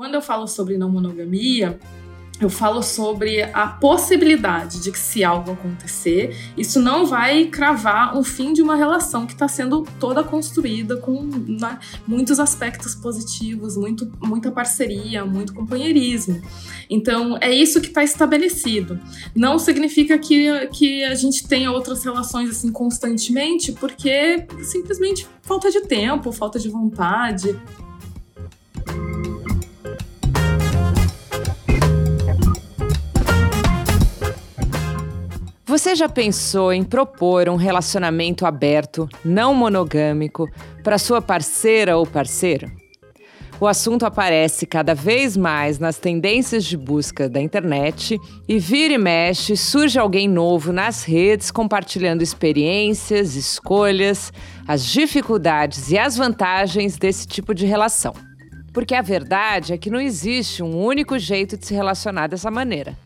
Quando eu falo sobre não monogamia, eu falo sobre a possibilidade de que se algo acontecer, isso não vai cravar o fim de uma relação que está sendo toda construída com né, muitos aspectos positivos, muito, muita parceria, muito companheirismo. Então, é isso que está estabelecido. Não significa que, que a gente tenha outras relações assim constantemente, porque simplesmente falta de tempo, falta de vontade. Você já pensou em propor um relacionamento aberto, não monogâmico, para sua parceira ou parceiro? O assunto aparece cada vez mais nas tendências de busca da internet e vira e mexe surge alguém novo nas redes compartilhando experiências, escolhas, as dificuldades e as vantagens desse tipo de relação. Porque a verdade é que não existe um único jeito de se relacionar dessa maneira.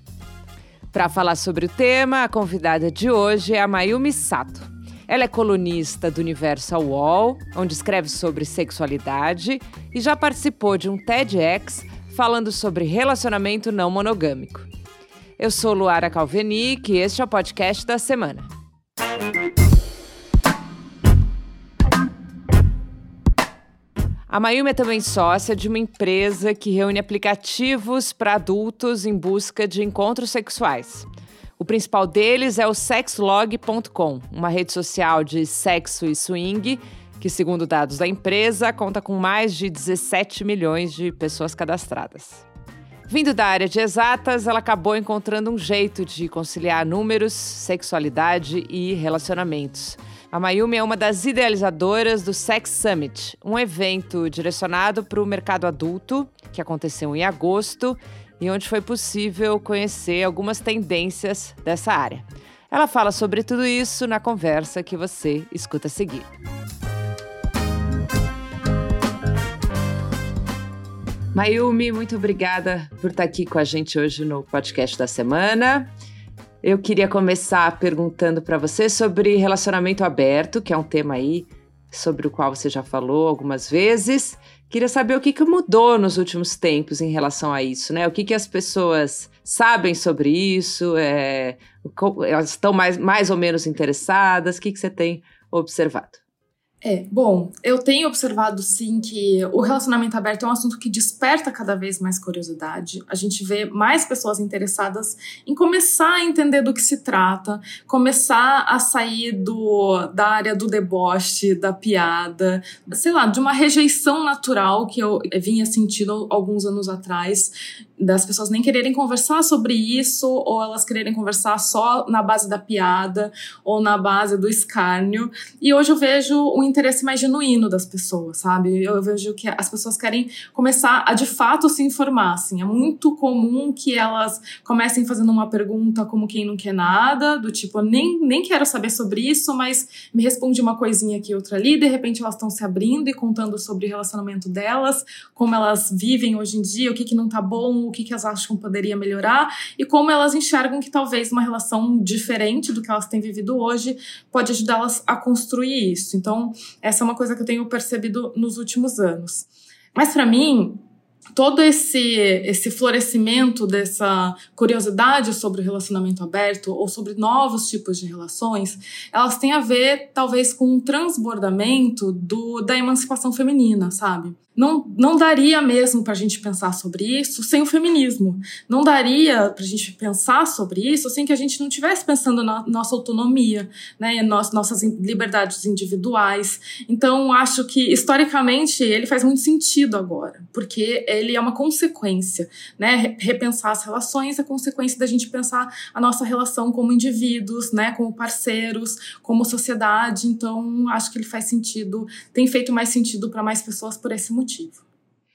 Para falar sobre o tema, a convidada de hoje é a Mayumi Sato. Ela é colunista do Universal Wall, onde escreve sobre sexualidade e já participou de um TEDx falando sobre relacionamento não monogâmico. Eu sou Luara Calvenic e este é o podcast da semana. A Mayumi é também sócia de uma empresa que reúne aplicativos para adultos em busca de encontros sexuais. O principal deles é o sexlog.com, uma rede social de sexo e swing que, segundo dados da empresa, conta com mais de 17 milhões de pessoas cadastradas. Vindo da área de exatas, ela acabou encontrando um jeito de conciliar números, sexualidade e relacionamentos. A Mayumi é uma das idealizadoras do Sex Summit, um evento direcionado para o mercado adulto, que aconteceu em agosto e onde foi possível conhecer algumas tendências dessa área. Ela fala sobre tudo isso na conversa que você escuta a seguir. Mayumi, muito obrigada por estar aqui com a gente hoje no podcast da semana. Eu queria começar perguntando para você sobre relacionamento aberto, que é um tema aí sobre o qual você já falou algumas vezes. Queria saber o que, que mudou nos últimos tempos em relação a isso, né? O que, que as pessoas sabem sobre isso? É, elas estão mais, mais ou menos interessadas? O que, que você tem observado? É, bom, eu tenho observado sim que o relacionamento aberto é um assunto que desperta cada vez mais curiosidade. A gente vê mais pessoas interessadas em começar a entender do que se trata, começar a sair do, da área do deboche, da piada, sei lá, de uma rejeição natural que eu vinha sentindo alguns anos atrás, das pessoas nem quererem conversar sobre isso, ou elas quererem conversar só na base da piada, ou na base do escárnio. E hoje eu vejo um interesse mais genuíno das pessoas, sabe? Eu vejo que as pessoas querem começar a de fato se informar, assim. É muito comum que elas comecem fazendo uma pergunta como quem não quer nada, do tipo, nem, nem quero saber sobre isso, mas me responde uma coisinha aqui, outra ali, de repente elas estão se abrindo e contando sobre o relacionamento delas, como elas vivem hoje em dia, o que, que não tá bom, o que, que elas acham poderia melhorar e como elas enxergam que talvez uma relação diferente do que elas têm vivido hoje pode ajudá-las a construir isso. Então, essa é uma coisa que eu tenho percebido nos últimos anos. Mas para mim, todo esse esse florescimento dessa curiosidade sobre o relacionamento aberto ou sobre novos tipos de relações, elas têm a ver talvez com um transbordamento do da emancipação feminina, sabe? Não, não daria mesmo para a gente pensar sobre isso sem o feminismo. Não daria para a gente pensar sobre isso sem que a gente não estivesse pensando na nossa autonomia, né, nas nossas liberdades individuais. Então, acho que historicamente ele faz muito sentido agora, porque ele é uma consequência, né? Repensar as relações é consequência da gente pensar a nossa relação como indivíduos, né, como parceiros, como sociedade. Então, acho que ele faz sentido, tem feito mais sentido para mais pessoas por esse motivo motivo.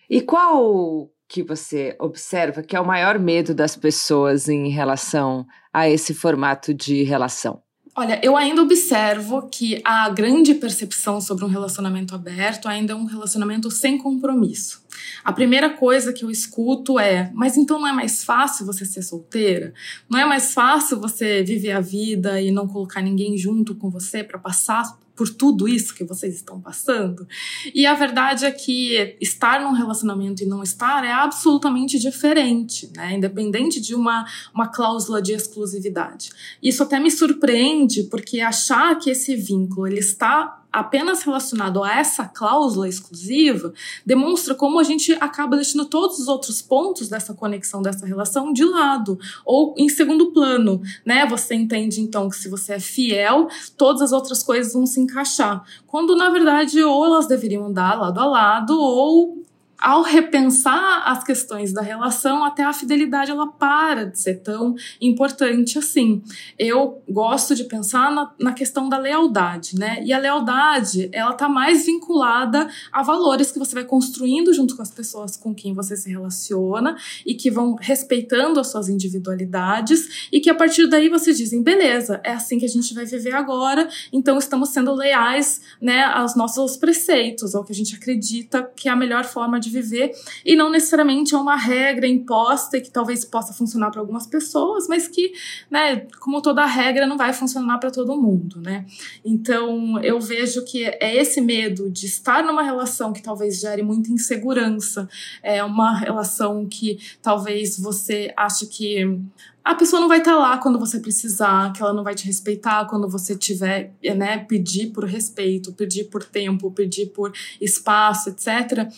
E qual que você observa que é o maior medo das pessoas em relação a esse formato de relação? Olha, eu ainda observo que a grande percepção sobre um relacionamento aberto ainda é um relacionamento sem compromisso. A primeira coisa que eu escuto é: mas então não é mais fácil você ser solteira? Não é mais fácil você viver a vida e não colocar ninguém junto com você para passar por tudo isso que vocês estão passando? E a verdade é que estar num relacionamento e não estar é absolutamente diferente, né? Independente de uma, uma cláusula de exclusividade. Isso até me surpreende, porque achar que esse vínculo ele está apenas relacionado a essa cláusula exclusiva demonstra como a gente acaba deixando todos os outros pontos dessa conexão, dessa relação de lado ou em segundo plano, né? Você entende então que se você é fiel, todas as outras coisas vão se encaixar, quando na verdade ou elas deveriam andar lado a lado ou ao repensar as questões da relação, até a fidelidade ela para de ser tão importante assim. Eu gosto de pensar na, na questão da lealdade, né? E a lealdade, ela tá mais vinculada a valores que você vai construindo junto com as pessoas com quem você se relaciona e que vão respeitando as suas individualidades e que a partir daí vocês dizem, beleza, é assim que a gente vai viver agora, então estamos sendo leais, né, aos nossos preceitos, ao que a gente acredita que é a melhor forma de viver e não necessariamente é uma regra imposta e que talvez possa funcionar para algumas pessoas, mas que, né, como toda regra, não vai funcionar para todo mundo, né? Então, eu vejo que é esse medo de estar numa relação que talvez gere muita insegurança, é uma relação que talvez você ache que a pessoa não vai estar tá lá quando você precisar, que ela não vai te respeitar quando você tiver, né, pedir por respeito, pedir por tempo, pedir por espaço, etc.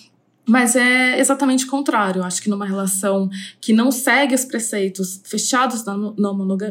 Mas é exatamente o contrário. Acho que numa relação que não segue os preceitos fechados da,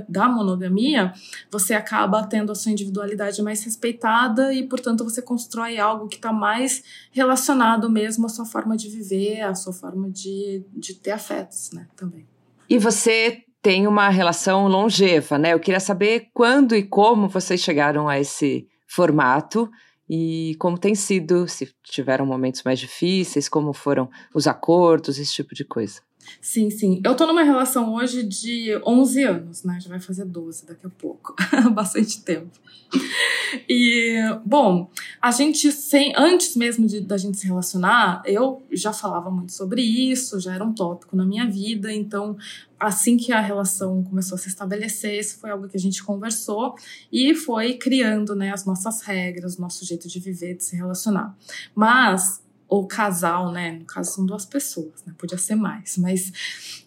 da monogamia, você acaba tendo a sua individualidade mais respeitada e, portanto, você constrói algo que está mais relacionado mesmo à sua forma de viver, à sua forma de, de ter afetos, né? Também. E você tem uma relação longeva, né? Eu queria saber quando e como vocês chegaram a esse formato e como tem sido, se tiveram momentos mais difíceis, como foram os acordos, esse tipo de coisa. Sim, sim. Eu tô numa relação hoje de 11 anos, né? Já vai fazer 12 daqui a pouco. Bastante tempo. E, bom, a gente, sem, antes mesmo de, da gente se relacionar, eu já falava muito sobre isso, já era um tópico na minha vida, então assim que a relação começou a se estabelecer, isso foi algo que a gente conversou e foi criando né, as nossas regras, o nosso jeito de viver, de se relacionar. Mas ou casal, né? No caso, são duas pessoas, né? Podia ser mais. Mas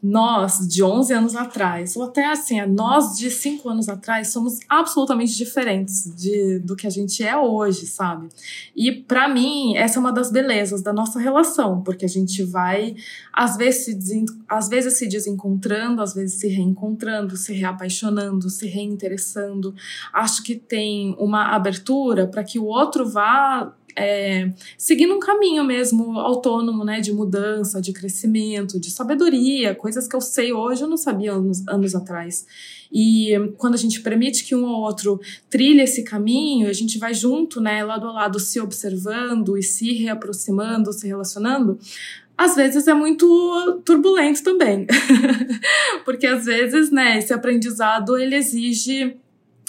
nós, de 11 anos atrás, ou até assim, nós de 5 anos atrás, somos absolutamente diferentes de, do que a gente é hoje, sabe? E para mim, essa é uma das belezas da nossa relação, porque a gente vai, às vezes, se, às vezes se desencontrando, às vezes se reencontrando, se reapaixonando, se reinteressando. Acho que tem uma abertura para que o outro vá é, seguindo um caminho mesmo autônomo, né, de mudança, de crescimento, de sabedoria, coisas que eu sei hoje eu não sabia anos, anos atrás. E quando a gente permite que um ou outro trilhe esse caminho, a gente vai junto, né, lado a lado, se observando e se reaproximando, se relacionando, às vezes é muito turbulento também. Porque às vezes, né, esse aprendizado ele exige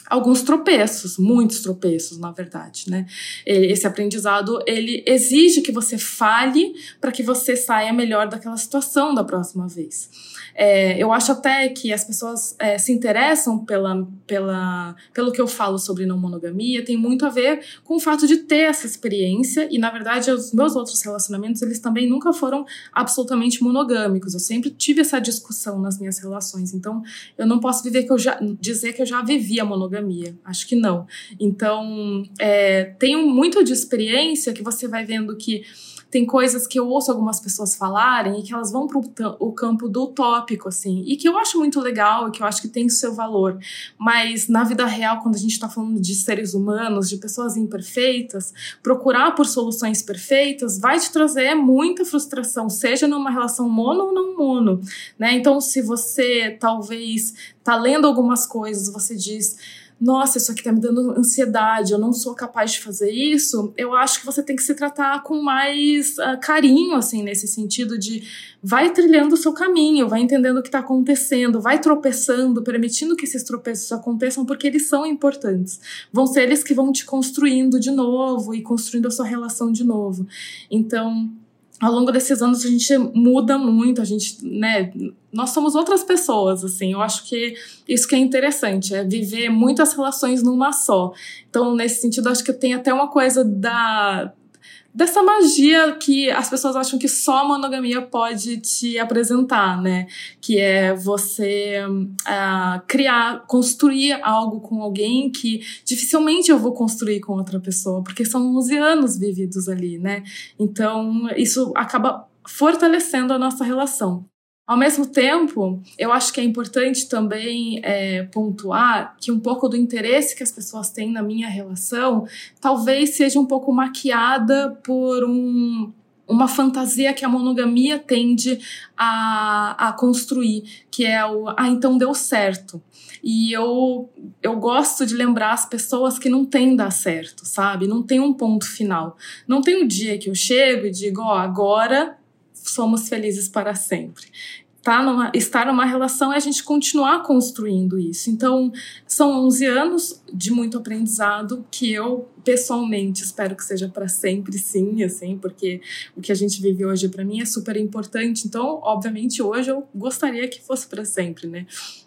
alguns tropeços, muitos tropeços, na verdade, né? Esse aprendizado, ele exige que você fale para que você saia melhor daquela situação da próxima vez. É, eu acho até que as pessoas é, se interessam pela, pela, pelo que eu falo sobre não monogamia, tem muito a ver com o fato de ter essa experiência e, na verdade, os meus outros relacionamentos, eles também nunca foram absolutamente monogâmicos. Eu sempre tive essa discussão nas minhas relações, então eu não posso viver que eu já, dizer que eu já vivi a monogamia. Acho que não. Então, é, tenho muito de experiência que você vai vendo que tem coisas que eu ouço algumas pessoas falarem e que elas vão para o campo do utópico, assim, e que eu acho muito legal e que eu acho que tem seu valor. Mas na vida real, quando a gente está falando de seres humanos, de pessoas imperfeitas, procurar por soluções perfeitas vai te trazer muita frustração, seja numa relação mono ou não mono, né? Então, se você talvez tá lendo algumas coisas, você diz nossa, isso aqui tá me dando ansiedade, eu não sou capaz de fazer isso, eu acho que você tem que se tratar com mais uh, carinho, assim, nesse sentido de vai trilhando o seu caminho, vai entendendo o que está acontecendo, vai tropeçando, permitindo que esses tropeços aconteçam, porque eles são importantes. Vão ser eles que vão te construindo de novo e construindo a sua relação de novo. Então, ao longo desses anos a gente muda muito, a gente, né, nós somos outras pessoas, assim. Eu acho que isso que é interessante, é viver muitas relações numa só. Então, nesse sentido, acho que tem até uma coisa da dessa magia que as pessoas acham que só a monogamia pode te apresentar, né? Que é você uh, criar, construir algo com alguém que dificilmente eu vou construir com outra pessoa, porque são 11 anos vividos ali, né? Então, isso acaba fortalecendo a nossa relação. Ao mesmo tempo, eu acho que é importante também é, pontuar que um pouco do interesse que as pessoas têm na minha relação talvez seja um pouco maquiada por um, uma fantasia que a monogamia tende a, a construir, que é o ah, então deu certo. E eu, eu gosto de lembrar as pessoas que não tem dar certo, sabe? Não tem um ponto final. Não tem um dia que eu chego e digo, ó, oh, agora somos felizes para sempre. Tá numa, estar numa relação é a gente continuar construindo isso. Então, são 11 anos de muito aprendizado que eu pessoalmente espero que seja para sempre, sim, assim, porque o que a gente vive hoje para mim é super importante. Então, obviamente, hoje eu gostaria que fosse para sempre, né?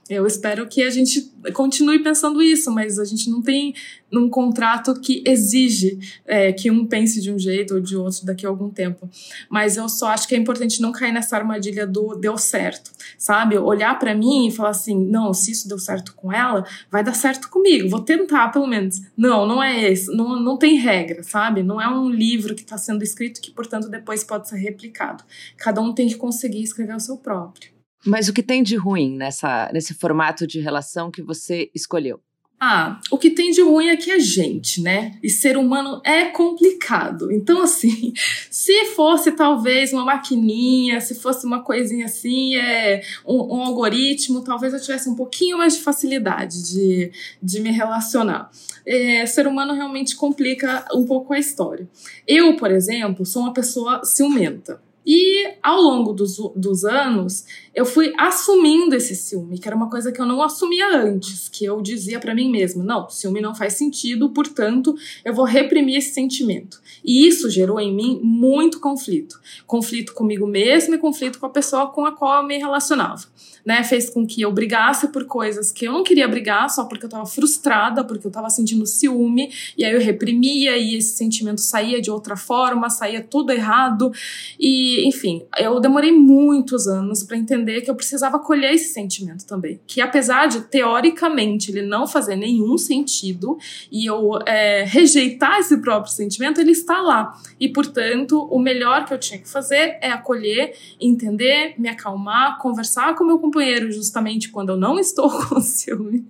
Eu espero que a gente continue pensando isso, mas a gente não tem num contrato que exige é, que um pense de um jeito ou de outro daqui a algum tempo. Mas eu só acho que é importante não cair nessa armadilha do deu certo, sabe? Olhar para mim e falar assim: não, se isso deu certo com ela, vai dar certo comigo. Vou tentar, pelo menos. Não, não é esse. Não, não tem regra, sabe? Não é um livro que está sendo escrito que, portanto, depois pode ser replicado. Cada um tem que conseguir escrever o seu próprio. Mas o que tem de ruim nessa, nesse formato de relação que você escolheu? Ah, o que tem de ruim é que é gente, né? E ser humano é complicado. Então, assim, se fosse talvez uma maquininha, se fosse uma coisinha assim, é um, um algoritmo, talvez eu tivesse um pouquinho mais de facilidade de, de me relacionar. É, ser humano realmente complica um pouco a história. Eu, por exemplo, sou uma pessoa ciumenta. E ao longo dos, dos anos, eu fui assumindo esse ciúme, que era uma coisa que eu não assumia antes, que eu dizia para mim mesma: não, ciúme não faz sentido, portanto, eu vou reprimir esse sentimento. E isso gerou em mim muito conflito. Conflito comigo mesma e conflito com a pessoa com a qual eu me relacionava. Né, fez com que eu brigasse por coisas que eu não queria brigar só porque eu estava frustrada, porque eu estava sentindo ciúme, e aí eu reprimia e esse sentimento saía de outra forma, saía tudo errado. E, enfim, eu demorei muitos anos para entender que eu precisava colher esse sentimento também. Que apesar de, teoricamente, ele não fazer nenhum sentido e eu é, rejeitar esse próprio sentimento, ele está lá. E, portanto, o melhor que eu tinha que fazer é acolher, entender, me acalmar, conversar com meu companheiro justamente quando eu não estou com ciúme,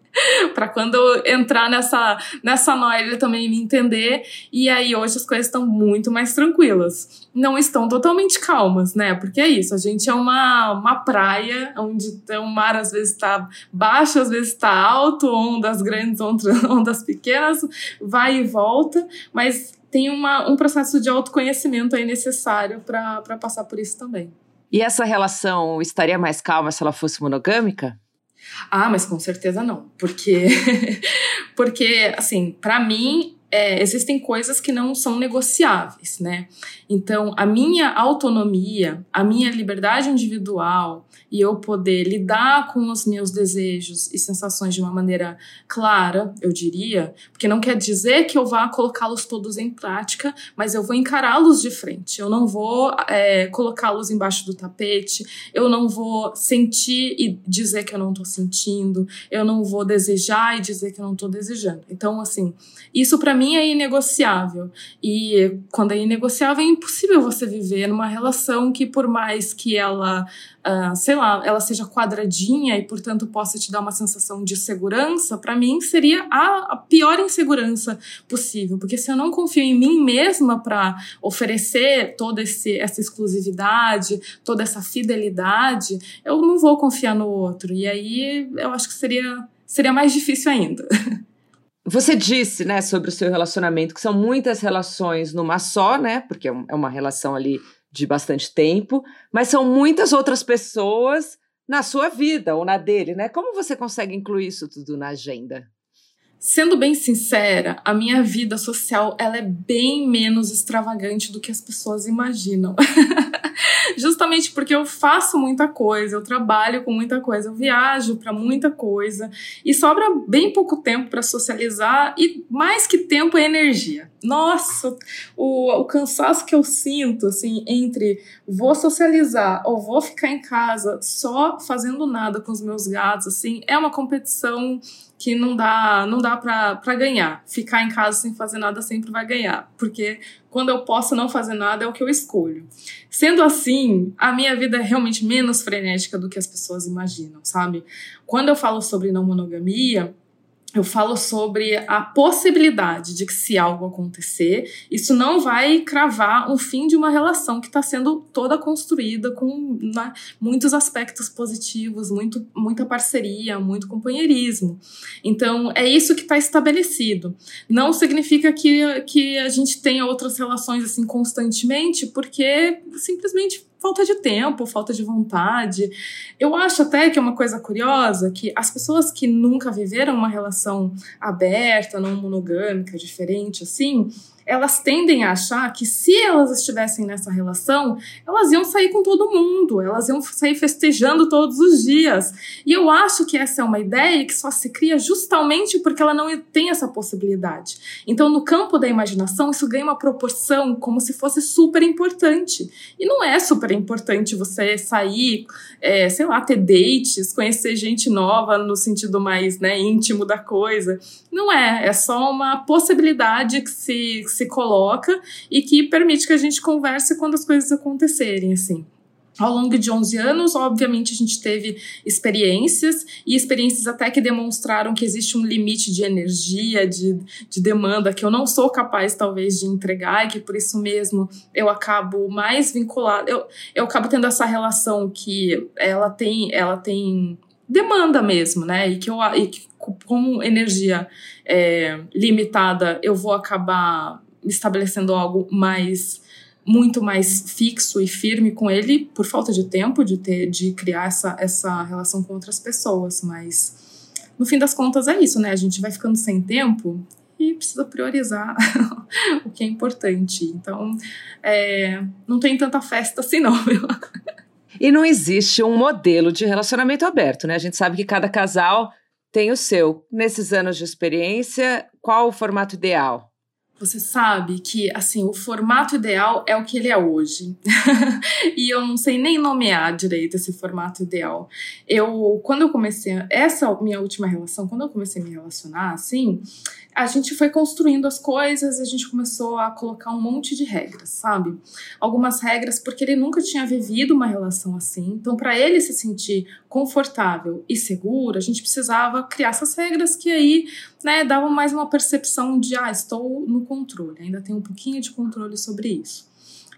para quando eu entrar nessa, nessa noia ele também me entender. E aí hoje as coisas estão muito mais tranquilas. Não estão totalmente calmas, né? Porque é isso, a gente é uma, uma praia onde o mar às vezes está baixo, às vezes está alto, ondas grandes, ondas pequenas, vai e volta, mas tem uma, um processo de autoconhecimento aí necessário para passar por isso também. E essa relação estaria mais calma se ela fosse monogâmica? Ah, mas com certeza não, porque porque assim, para mim é, existem coisas que não são negociáveis, né? Então, a minha autonomia, a minha liberdade individual e eu poder lidar com os meus desejos e sensações de uma maneira clara, eu diria, porque não quer dizer que eu vá colocá-los todos em prática, mas eu vou encará-los de frente. Eu não vou é, colocá-los embaixo do tapete, eu não vou sentir e dizer que eu não estou sentindo, eu não vou desejar e dizer que eu não estou desejando. Então, assim, isso para mim é inegociável. E quando é inegociável, é impossível você viver numa relação que, por mais que ela, uh, sei lá, ela seja quadradinha e, portanto, possa te dar uma sensação de segurança, para mim seria a, a, pior insegurança possível. Porque se eu não confio em mim mesma para oferecer toda esse, essa exclusividade, toda essa fidelidade, eu não vou confiar no outro. E aí eu acho que seria, seria mais difícil ainda. Você disse, né, sobre o seu relacionamento, que são muitas relações numa só, né? Porque é, é uma relação ali de bastante tempo, mas são muitas outras pessoas na sua vida ou na dele, né? Como você consegue incluir isso tudo na agenda? Sendo bem sincera, a minha vida social ela é bem menos extravagante do que as pessoas imaginam. Justamente porque eu faço muita coisa, eu trabalho com muita coisa, eu viajo para muita coisa e sobra bem pouco tempo para socializar e mais que tempo é energia. Nossa, o, o cansaço que eu sinto assim entre vou socializar ou vou ficar em casa só fazendo nada com os meus gatos assim, é uma competição que não dá, não dá para ganhar. Ficar em casa sem fazer nada sempre vai ganhar, porque quando eu posso não fazer nada é o que eu escolho. Sendo assim, a minha vida é realmente menos frenética do que as pessoas imaginam, sabe? Quando eu falo sobre não monogamia, eu falo sobre a possibilidade de que, se algo acontecer, isso não vai cravar um fim de uma relação que está sendo toda construída com né, muitos aspectos positivos, muito, muita parceria, muito companheirismo. Então, é isso que está estabelecido. Não significa que, que a gente tenha outras relações assim constantemente, porque simplesmente falta de tempo, falta de vontade. Eu acho até que é uma coisa curiosa que as pessoas que nunca viveram uma relação aberta, não monogâmica, diferente assim, elas tendem a achar que se elas estivessem nessa relação, elas iam sair com todo mundo, elas iam sair festejando todos os dias. E eu acho que essa é uma ideia que só se cria justamente porque ela não tem essa possibilidade. Então, no campo da imaginação, isso ganha uma proporção como se fosse super importante. E não é super importante você sair, é, sei lá, ter dates, conhecer gente nova no sentido mais né, íntimo da coisa. Não é, é só uma possibilidade que se se coloca e que permite que a gente converse quando as coisas acontecerem, assim. Ao longo de 11 anos, obviamente, a gente teve experiências e experiências até que demonstraram que existe um limite de energia, de, de demanda que eu não sou capaz, talvez, de entregar e que por isso mesmo eu acabo mais vinculada. Eu, eu acabo tendo essa relação que ela tem, ela tem demanda mesmo, né? E que eu e que, como energia é, limitada, eu vou acabar estabelecendo algo mais muito mais fixo e firme com ele por falta de tempo de ter de criar essa, essa relação com outras pessoas, mas no fim das contas é isso, né? A gente vai ficando sem tempo e precisa priorizar o que é importante. Então, é, não tem tanta festa assim não, viu? E não existe um modelo de relacionamento aberto, né? A gente sabe que cada casal tem o seu. Nesses anos de experiência, qual o formato ideal? Você sabe que, assim, o formato ideal é o que ele é hoje. e eu não sei nem nomear direito esse formato ideal. Eu, quando eu comecei, essa minha última relação, quando eu comecei a me relacionar, assim, a gente foi construindo as coisas, a gente começou a colocar um monte de regras, sabe? Algumas regras porque ele nunca tinha vivido uma relação assim. Então, para ele se sentir confortável e seguro, a gente precisava criar essas regras que aí, né, davam mais uma percepção de, ah, estou no controle, ainda tenho um pouquinho de controle sobre isso.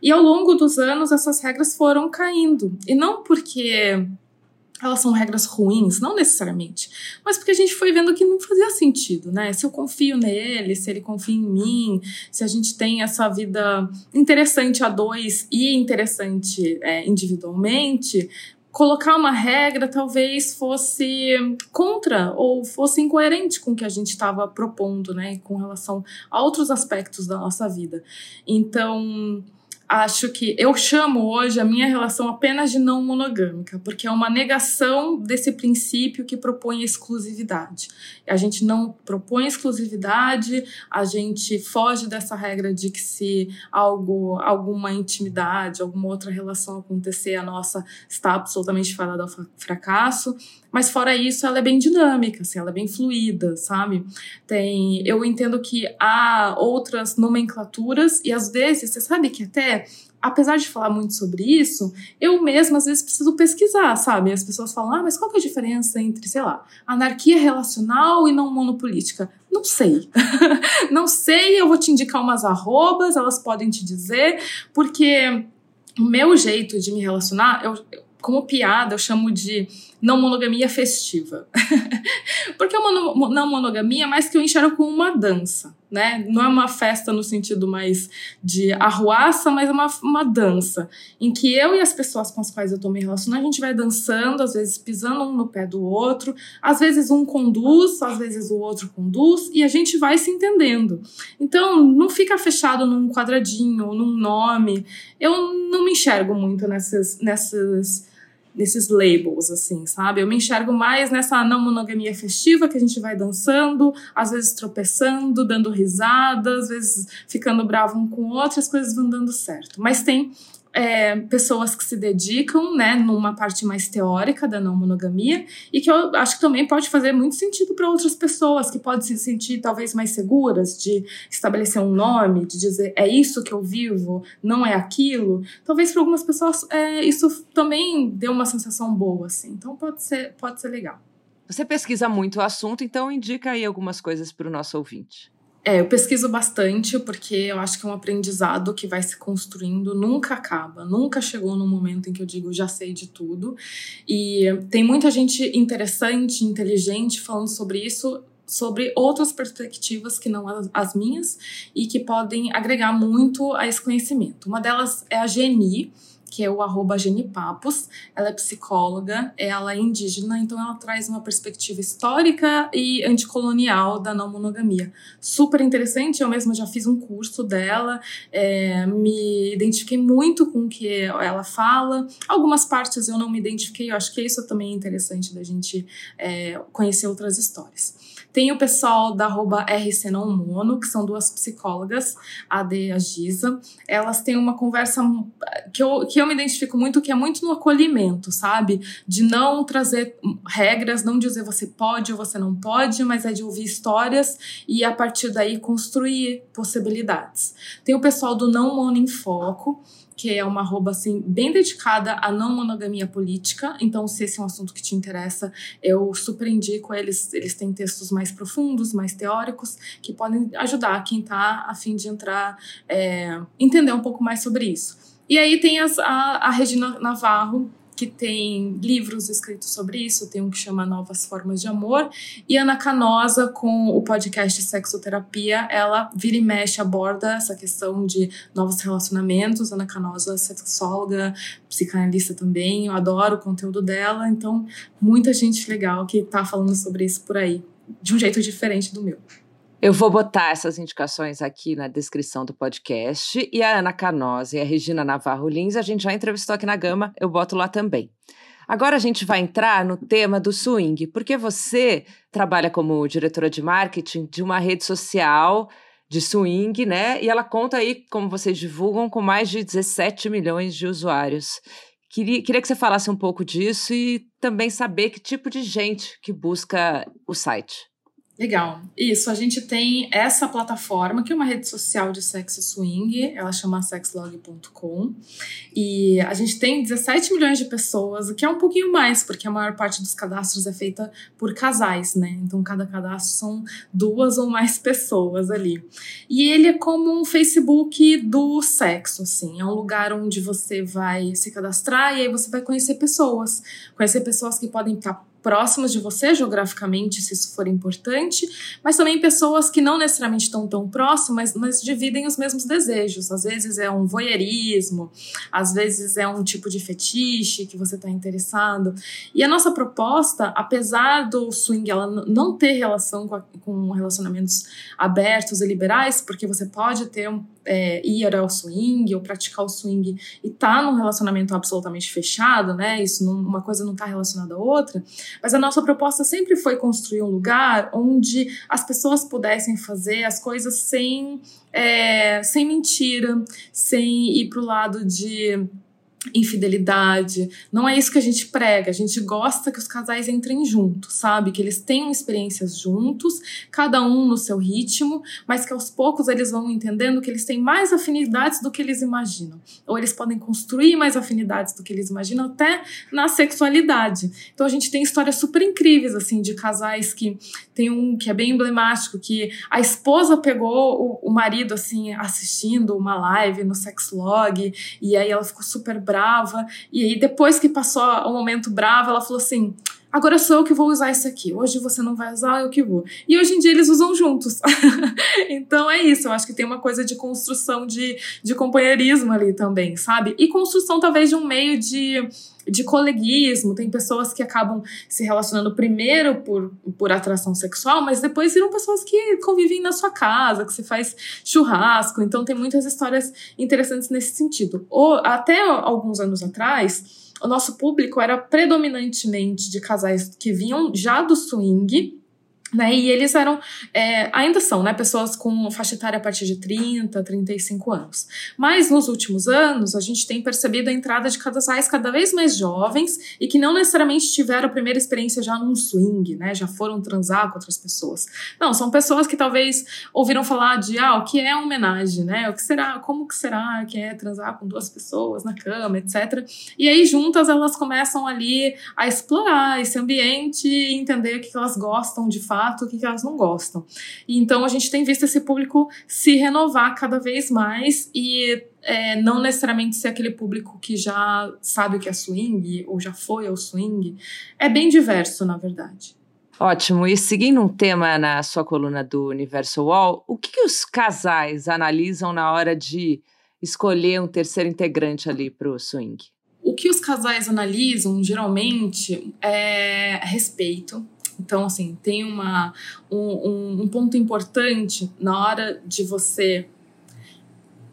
E ao longo dos anos, essas regras foram caindo. E não porque elas são regras ruins, não necessariamente, mas porque a gente foi vendo que não fazia sentido, né? Se eu confio nele, se ele confia em mim, se a gente tem essa vida interessante a dois e interessante é, individualmente, colocar uma regra talvez fosse contra ou fosse incoerente com o que a gente estava propondo, né? Com relação a outros aspectos da nossa vida. Então acho que eu chamo hoje a minha relação apenas de não monogâmica, porque é uma negação desse princípio que propõe exclusividade. A gente não propõe exclusividade, a gente foge dessa regra de que se algo, alguma intimidade, alguma outra relação acontecer, a nossa está absolutamente fadada ao fracasso. Mas fora isso, ela é bem dinâmica, assim, ela é bem fluida, sabe? Tem, eu entendo que há outras nomenclaturas e às vezes, você sabe que até apesar de falar muito sobre isso, eu mesma às vezes preciso pesquisar, sabe? As pessoas falam, ah, mas qual que é a diferença entre, sei lá, anarquia relacional e não monopolítica? Não sei. não sei, eu vou te indicar umas arrobas, elas podem te dizer, porque o meu jeito de me relacionar, eu, como piada, eu chamo de não monogamia festiva. Porque uma não monogamia é mais que eu enxergo como uma dança. né? Não é uma festa no sentido mais de arruaça, mas é uma, uma dança, em que eu e as pessoas com as quais eu estou me relacionando, a gente vai dançando, às vezes pisando um no pé do outro, às vezes um conduz, às vezes o outro conduz, e a gente vai se entendendo. Então, não fica fechado num quadradinho, num nome. Eu não me enxergo muito nessas, nessas nesses labels, assim, sabe? Eu me enxergo mais nessa não monogamia festiva que a gente vai dançando, às vezes tropeçando, dando risada, às vezes ficando bravo um com o outro, as coisas vão dando certo. Mas tem é, pessoas que se dedicam, né, numa parte mais teórica da não monogamia e que eu acho que também pode fazer muito sentido para outras pessoas que podem se sentir talvez mais seguras de estabelecer um nome, de dizer é isso que eu vivo, não é aquilo. Talvez para algumas pessoas é, isso também dê uma sensação boa, assim. Então pode ser, pode ser legal. Você pesquisa muito o assunto, então indica aí algumas coisas para o nosso ouvinte. É, eu pesquiso bastante porque eu acho que é um aprendizado que vai se construindo, nunca acaba, nunca chegou no momento em que eu digo já sei de tudo. E tem muita gente interessante, inteligente falando sobre isso, sobre outras perspectivas que não as minhas e que podem agregar muito a esse conhecimento. Uma delas é a GNI, que é o arroba. Ela é psicóloga, ela é indígena, então ela traz uma perspectiva histórica e anticolonial da não monogamia. Super interessante, eu mesma já fiz um curso dela, é, me identifiquei muito com o que ela fala. Algumas partes eu não me identifiquei, eu acho que isso também é interessante da gente é, conhecer outras histórias. Tem o pessoal da arroba RC Não Mono, que são duas psicólogas, a D e a Giza. Elas têm uma conversa que eu, que eu me identifico muito, que é muito no acolhimento, sabe? De não trazer regras, não dizer você pode ou você não pode, mas é de ouvir histórias e a partir daí construir possibilidades. Tem o pessoal do Não Mono em Foco, que é uma arroba assim, bem dedicada à não monogamia política. Então, se esse é um assunto que te interessa, eu super indico eles. Eles têm textos mais profundos, mais teóricos, que podem ajudar quem está a fim de entrar, é, entender um pouco mais sobre isso. E aí tem as, a, a Regina Navarro, que tem livros escritos sobre isso, tem um que chama Novas Formas de Amor, e Ana Canosa, com o podcast Sexoterapia, ela vira e mexe, aborda essa questão de novos relacionamentos. Ana Canosa, sexóloga, psicanalista também, eu adoro o conteúdo dela, então muita gente legal que tá falando sobre isso por aí, de um jeito diferente do meu. Eu vou botar essas indicações aqui na descrição do podcast. E a Ana Canosa e a Regina Navarro Lins, a gente já entrevistou aqui na Gama, eu boto lá também. Agora a gente vai entrar no tema do swing, porque você trabalha como diretora de marketing de uma rede social de swing, né? E ela conta aí, como vocês divulgam, com mais de 17 milhões de usuários. Queria, queria que você falasse um pouco disso e também saber que tipo de gente que busca o site. Legal. Isso, a gente tem essa plataforma, que é uma rede social de sexo swing, ela chama sexlog.com, e a gente tem 17 milhões de pessoas, o que é um pouquinho mais, porque a maior parte dos cadastros é feita por casais, né? Então, cada cadastro são duas ou mais pessoas ali. E ele é como um Facebook do sexo, assim, é um lugar onde você vai se cadastrar e aí você vai conhecer pessoas, conhecer pessoas que podem estar próximas de você geograficamente, se isso for importante, mas também pessoas que não necessariamente estão tão próximas, mas dividem os mesmos desejos. Às vezes é um voyeurismo, às vezes é um tipo de fetiche que você está interessado. E a nossa proposta, apesar do swing ela não ter relação com, a, com relacionamentos abertos e liberais, porque você pode ter um é, ir ao swing ou praticar o swing e tá num relacionamento absolutamente fechado, né? Isso não, uma coisa não está relacionada à outra. Mas a nossa proposta sempre foi construir um lugar onde as pessoas pudessem fazer as coisas sem, é, sem mentira, sem ir para o lado de infidelidade. Não é isso que a gente prega. A gente gosta que os casais entrem juntos, sabe? Que eles tenham experiências juntos, cada um no seu ritmo, mas que aos poucos eles vão entendendo que eles têm mais afinidades do que eles imaginam. Ou eles podem construir mais afinidades do que eles imaginam, até na sexualidade. Então a gente tem histórias super incríveis, assim, de casais que tem um que é bem emblemático, que a esposa pegou o, o marido, assim, assistindo uma live no Sexlog, e aí ela ficou super brava. E aí, depois que passou o momento bravo, ela falou assim: agora sou eu que vou usar esse aqui. Hoje você não vai usar, eu que vou. E hoje em dia eles usam juntos. então é isso, eu acho que tem uma coisa de construção de, de companheirismo ali também, sabe? E construção talvez de um meio de de coleguismo. Tem pessoas que acabam se relacionando primeiro por, por atração sexual, mas depois viram pessoas que convivem na sua casa, que você faz churrasco. Então tem muitas histórias interessantes nesse sentido. Ou, até alguns anos atrás, o nosso público era predominantemente de casais que vinham já do swing né? E eles eram, é, ainda são, né, pessoas com faixa etária a partir de 30, 35 anos. Mas nos últimos anos, a gente tem percebido a entrada de casais cada vez mais jovens e que não necessariamente tiveram a primeira experiência já num swing, né? Já foram transar com outras pessoas. Não, são pessoas que talvez ouviram falar de, ah, o que é homenagem, né? O que será, como que será que é transar com duas pessoas na cama, etc. E aí, juntas, elas começam ali a explorar esse ambiente e entender o que elas gostam de fato fato, o que elas não gostam. E então a gente tem visto esse público se renovar cada vez mais e é, não necessariamente ser aquele público que já sabe o que é swing ou já foi ao swing. É bem diverso, na verdade. Ótimo. E seguindo um tema na sua coluna do Universo Wall, o que, que os casais analisam na hora de escolher um terceiro integrante ali para o swing? O que os casais analisam geralmente é respeito, então, assim, tem uma, um, um ponto importante na hora de você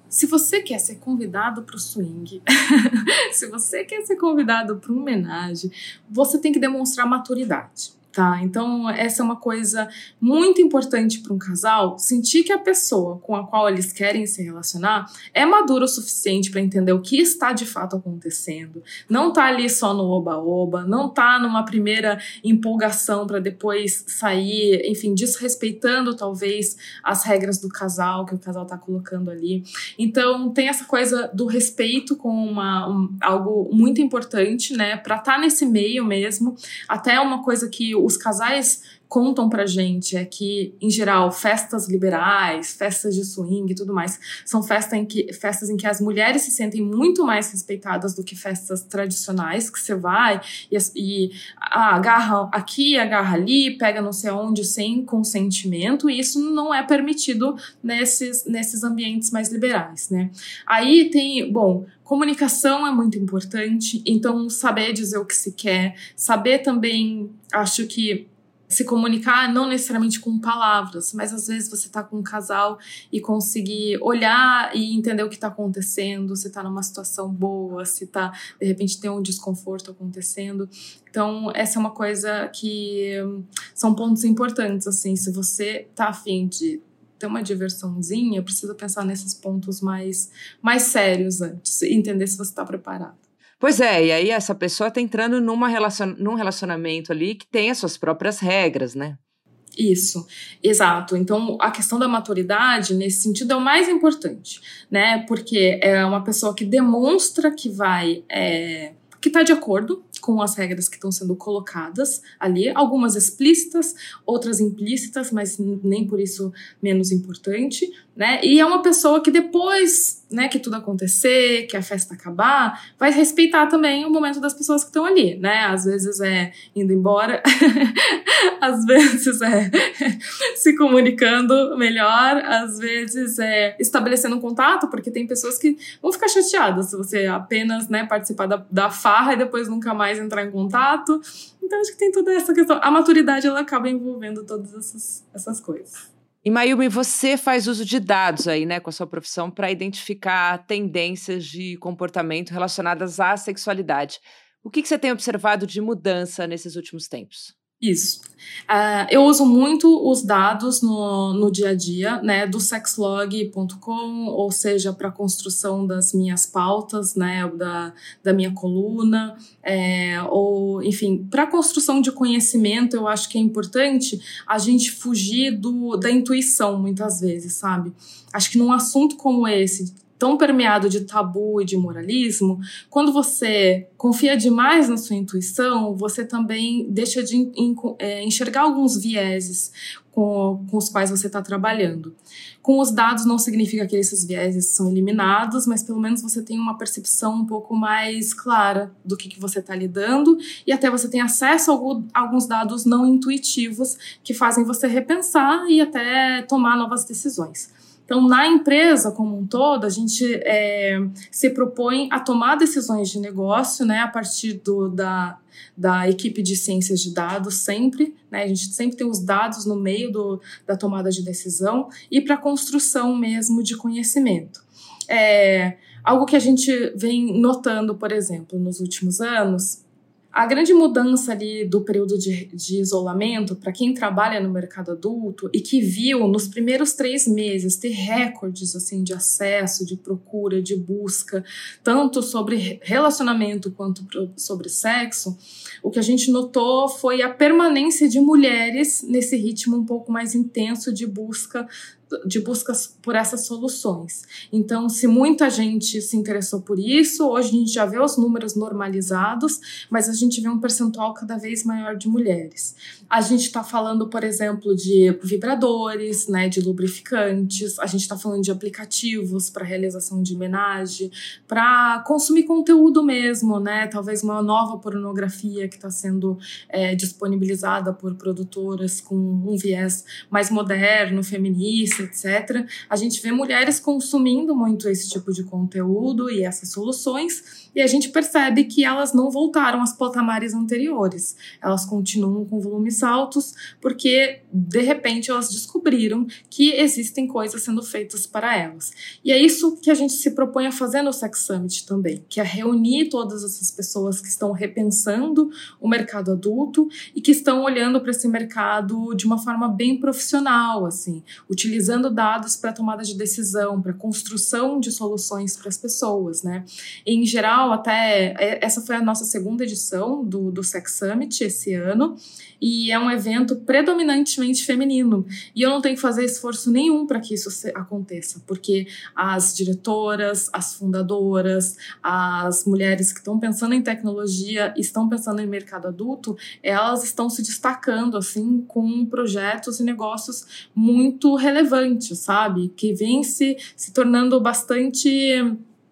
se você quer ser convidado para o swing, se você quer ser convidado para uma homenagem, você tem que demonstrar maturidade tá? Então, essa é uma coisa muito importante para um casal, sentir que a pessoa com a qual eles querem se relacionar é madura o suficiente para entender o que está de fato acontecendo, não tá ali só no oba-oba, não tá numa primeira empolgação para depois sair, enfim, desrespeitando talvez as regras do casal que o casal tá colocando ali. Então, tem essa coisa do respeito com uma, um, algo muito importante, né, para estar tá nesse meio mesmo, até uma coisa que os casais contam pra gente é que, em geral, festas liberais, festas de swing e tudo mais, são festa em que, festas em que as mulheres se sentem muito mais respeitadas do que festas tradicionais, que você vai e, e agarra aqui, agarra ali, pega não sei onde sem consentimento, e isso não é permitido nesses, nesses ambientes mais liberais, né? Aí tem, bom, comunicação é muito importante, então saber dizer o que se quer, saber também, acho que se comunicar não necessariamente com palavras, mas às vezes você tá com um casal e conseguir olhar e entender o que tá acontecendo, se tá numa situação boa, se tá, de repente tem um desconforto acontecendo. Então, essa é uma coisa que são pontos importantes, assim, se você tá afim de ter uma diversãozinha, precisa pensar nesses pontos mais, mais sérios antes, entender se você está preparado. Pois é, e aí essa pessoa está entrando numa relacion... num relacionamento ali que tem as suas próprias regras, né? Isso, exato. Então, a questão da maturidade, nesse sentido, é o mais importante, né? Porque é uma pessoa que demonstra que vai. É, que está de acordo com as regras que estão sendo colocadas ali, algumas explícitas, outras implícitas, mas nem por isso menos importante, né? E é uma pessoa que depois, né, que tudo acontecer, que a festa acabar, vai respeitar também o momento das pessoas que estão ali, né? Às vezes é indo embora, às vezes é se comunicando melhor, às vezes é estabelecendo um contato, porque tem pessoas que vão ficar chateadas se você apenas, né, participar da, da farra e depois nunca mais entrar em contato. Então acho que tem toda essa questão. A maturidade ela acaba envolvendo todas essas, essas coisas. E Mayumi, você faz uso de dados aí, né, com a sua profissão para identificar tendências de comportamento relacionadas à sexualidade. O que, que você tem observado de mudança nesses últimos tempos? Isso. Uh, eu uso muito os dados no, no dia a dia, né, do sexlog.com, ou seja, para a construção das minhas pautas, né, da, da minha coluna, é, ou, enfim, para a construção de conhecimento, eu acho que é importante a gente fugir do, da intuição, muitas vezes, sabe? Acho que num assunto como esse, tão permeado de tabu e de moralismo, quando você confia demais na sua intuição, você também deixa de é, enxergar alguns vieses com, os quais você está trabalhando. Com os dados não significa que esses vieses são eliminados, mas pelo menos você tem uma percepção um pouco mais clara do que, que você está lidando e até você tem acesso a alguns dados não intuitivos que fazem você repensar e até tomar novas decisões. Então, na empresa como um todo, a gente é, se propõe a tomar decisões de negócio né, a partir do, da, da equipe de ciências de dados, sempre. Né, a gente sempre tem os dados no meio do, da tomada de decisão e para a construção mesmo de conhecimento. É, algo que a gente vem notando, por exemplo, nos últimos anos a grande mudança ali do período de, de isolamento, para quem trabalha no mercado adulto e que viu nos primeiros três meses ter recordes assim de acesso, de procura, de busca, tanto sobre relacionamento quanto sobre sexo, o que a gente notou foi a permanência de mulheres nesse ritmo um pouco mais intenso de busca de buscas por essas soluções. Então, se muita gente se interessou por isso, hoje a gente já vê os números normalizados, mas a gente vê um percentual cada vez maior de mulheres. A gente está falando, por exemplo, de vibradores, né, de lubrificantes, a gente está falando de aplicativos para realização de homenagem, para consumir conteúdo mesmo, né, talvez uma nova pornografia que está sendo é, disponibilizada por produtoras com um viés mais moderno, feminista, etc., a gente vê mulheres consumindo muito esse tipo de conteúdo e essas soluções e a gente percebe que elas não voltaram às patamares anteriores. Elas continuam com volumes altos porque, de repente, elas descobriram que existem coisas sendo feitas para elas. E é isso que a gente se propõe a fazer no Sex Summit também, que é reunir todas essas pessoas que estão repensando o mercado adulto e que estão olhando para esse mercado de uma forma bem profissional, assim, utilizando dados para tomada de decisão, para construção de soluções para as pessoas, né? Em geral, até é, essa foi a nossa segunda edição do, do Sex Summit esse ano, e é um evento predominantemente feminino. E eu não tenho que fazer esforço nenhum para que isso aconteça, porque as diretoras, as fundadoras, as mulheres que estão pensando em tecnologia, estão pensando em mercado adulto, elas estão se destacando assim com projetos e negócios muito relevantes, sabe? Que vêm se, se tornando bastante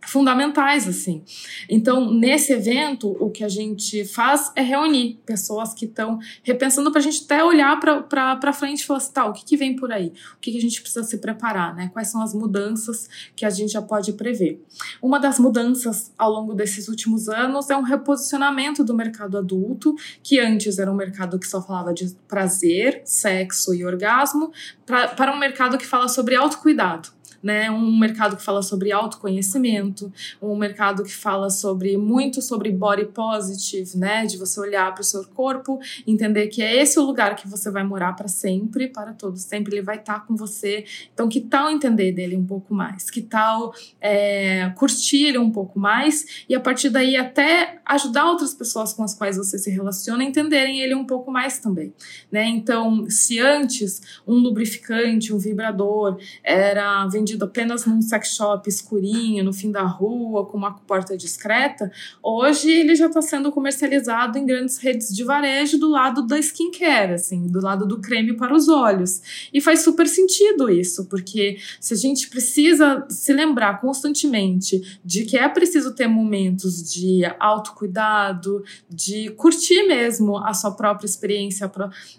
fundamentais assim. Então, nesse evento, o que a gente faz é reunir pessoas que estão repensando para a gente até olhar para frente e falar assim, tá, o que, que vem por aí? O que, que a gente precisa se preparar, né? Quais são as mudanças que a gente já pode prever? Uma das mudanças ao longo desses últimos anos é um reposicionamento do mercado adulto, que antes era um mercado que só falava de prazer, sexo e orgasmo, pra, para um mercado que fala sobre autocuidado né? Um mercado que fala sobre autoconhecimento, um mercado que fala sobre muito sobre body positive, né? De você olhar para o seu corpo, entender que é esse o lugar que você vai morar para sempre, para todos sempre ele vai estar tá com você. Então, que tal entender dele um pouco mais? Que tal é, curtir ele um pouco mais e a partir daí até ajudar outras pessoas com as quais você se relaciona a entenderem ele um pouco mais também, né? Então, se antes um lubrificante, um vibrador era vendido vendido apenas num sex shop escurinho, no fim da rua, com uma porta discreta, hoje ele já está sendo comercializado em grandes redes de varejo do lado da skincare, assim, do lado do creme para os olhos. E faz super sentido isso, porque se a gente precisa se lembrar constantemente de que é preciso ter momentos de autocuidado, de curtir mesmo a sua própria experiência,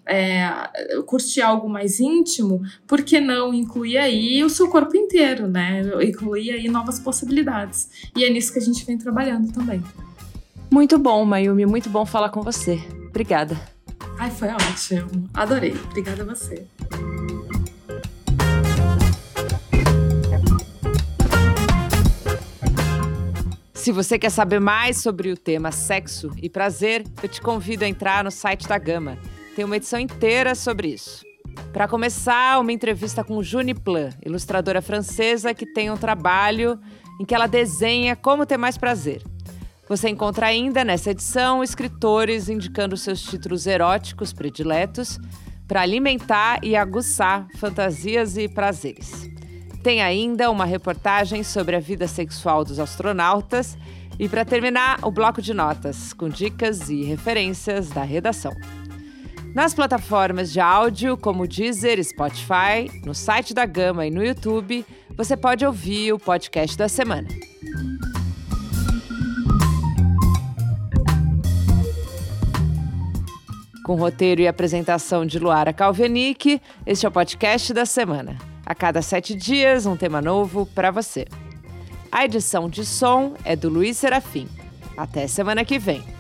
é, curtir algo mais íntimo, por que não incluir aí o seu corpo inteiro, né? Incluir aí novas possibilidades. E é nisso que a gente vem trabalhando também. Muito bom, Mayumi, muito bom falar com você. Obrigada. Ai, foi ótimo. Adorei. Obrigada a você. Se você quer saber mais sobre o tema sexo e prazer, eu te convido a entrar no site da Gama. Tem uma edição inteira sobre isso. Para começar, uma entrevista com Juni Plan, ilustradora francesa que tem um trabalho em que ela desenha como ter mais prazer. Você encontra ainda nessa edição escritores indicando seus títulos eróticos prediletos para alimentar e aguçar fantasias e prazeres. tem ainda uma reportagem sobre a vida sexual dos astronautas e, para terminar, o bloco de notas, com dicas e referências da redação. Nas plataformas de áudio como Deezer, Spotify, no site da Gama e no YouTube, você pode ouvir o podcast da semana. Com roteiro e apresentação de Luara Calvenic, este é o podcast da semana. A cada sete dias, um tema novo para você. A edição de som é do Luiz Serafim. Até semana que vem.